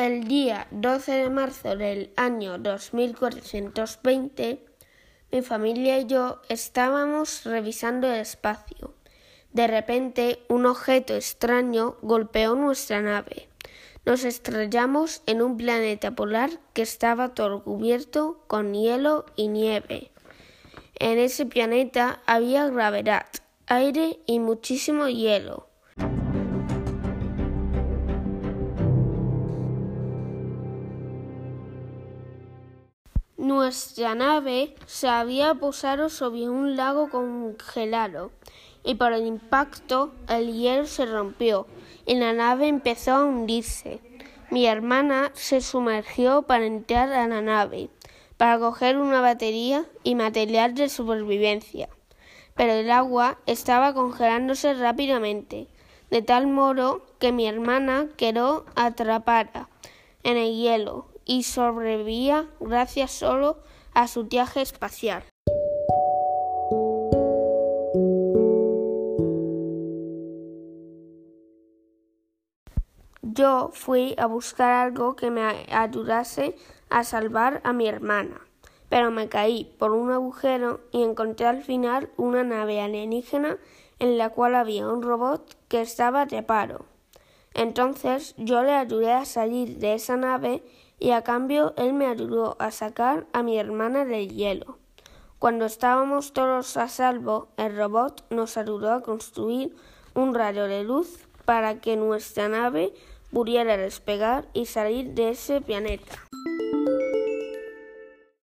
El día 12 de marzo del año 2420, mi familia y yo estábamos revisando el espacio. De repente, un objeto extraño golpeó nuestra nave. Nos estrellamos en un planeta polar que estaba todo cubierto con hielo y nieve. En ese planeta había gravedad, aire y muchísimo hielo. Nuestra nave se había posado sobre un lago congelado y por el impacto el hielo se rompió y la nave empezó a hundirse. Mi hermana se sumergió para entrar a la nave, para coger una batería y material de supervivencia. Pero el agua estaba congelándose rápidamente, de tal modo que mi hermana quedó atrapada en el hielo y sobrevivía gracias solo a su viaje espacial. Yo fui a buscar algo que me ayudase a salvar a mi hermana, pero me caí por un agujero y encontré al final una nave alienígena en la cual había un robot que estaba de paro. Entonces yo le ayudé a salir de esa nave y a cambio él me ayudó a sacar a mi hermana del hielo. Cuando estábamos todos a salvo, el robot nos ayudó a construir un rayo de luz para que nuestra nave pudiera despegar y salir de ese planeta.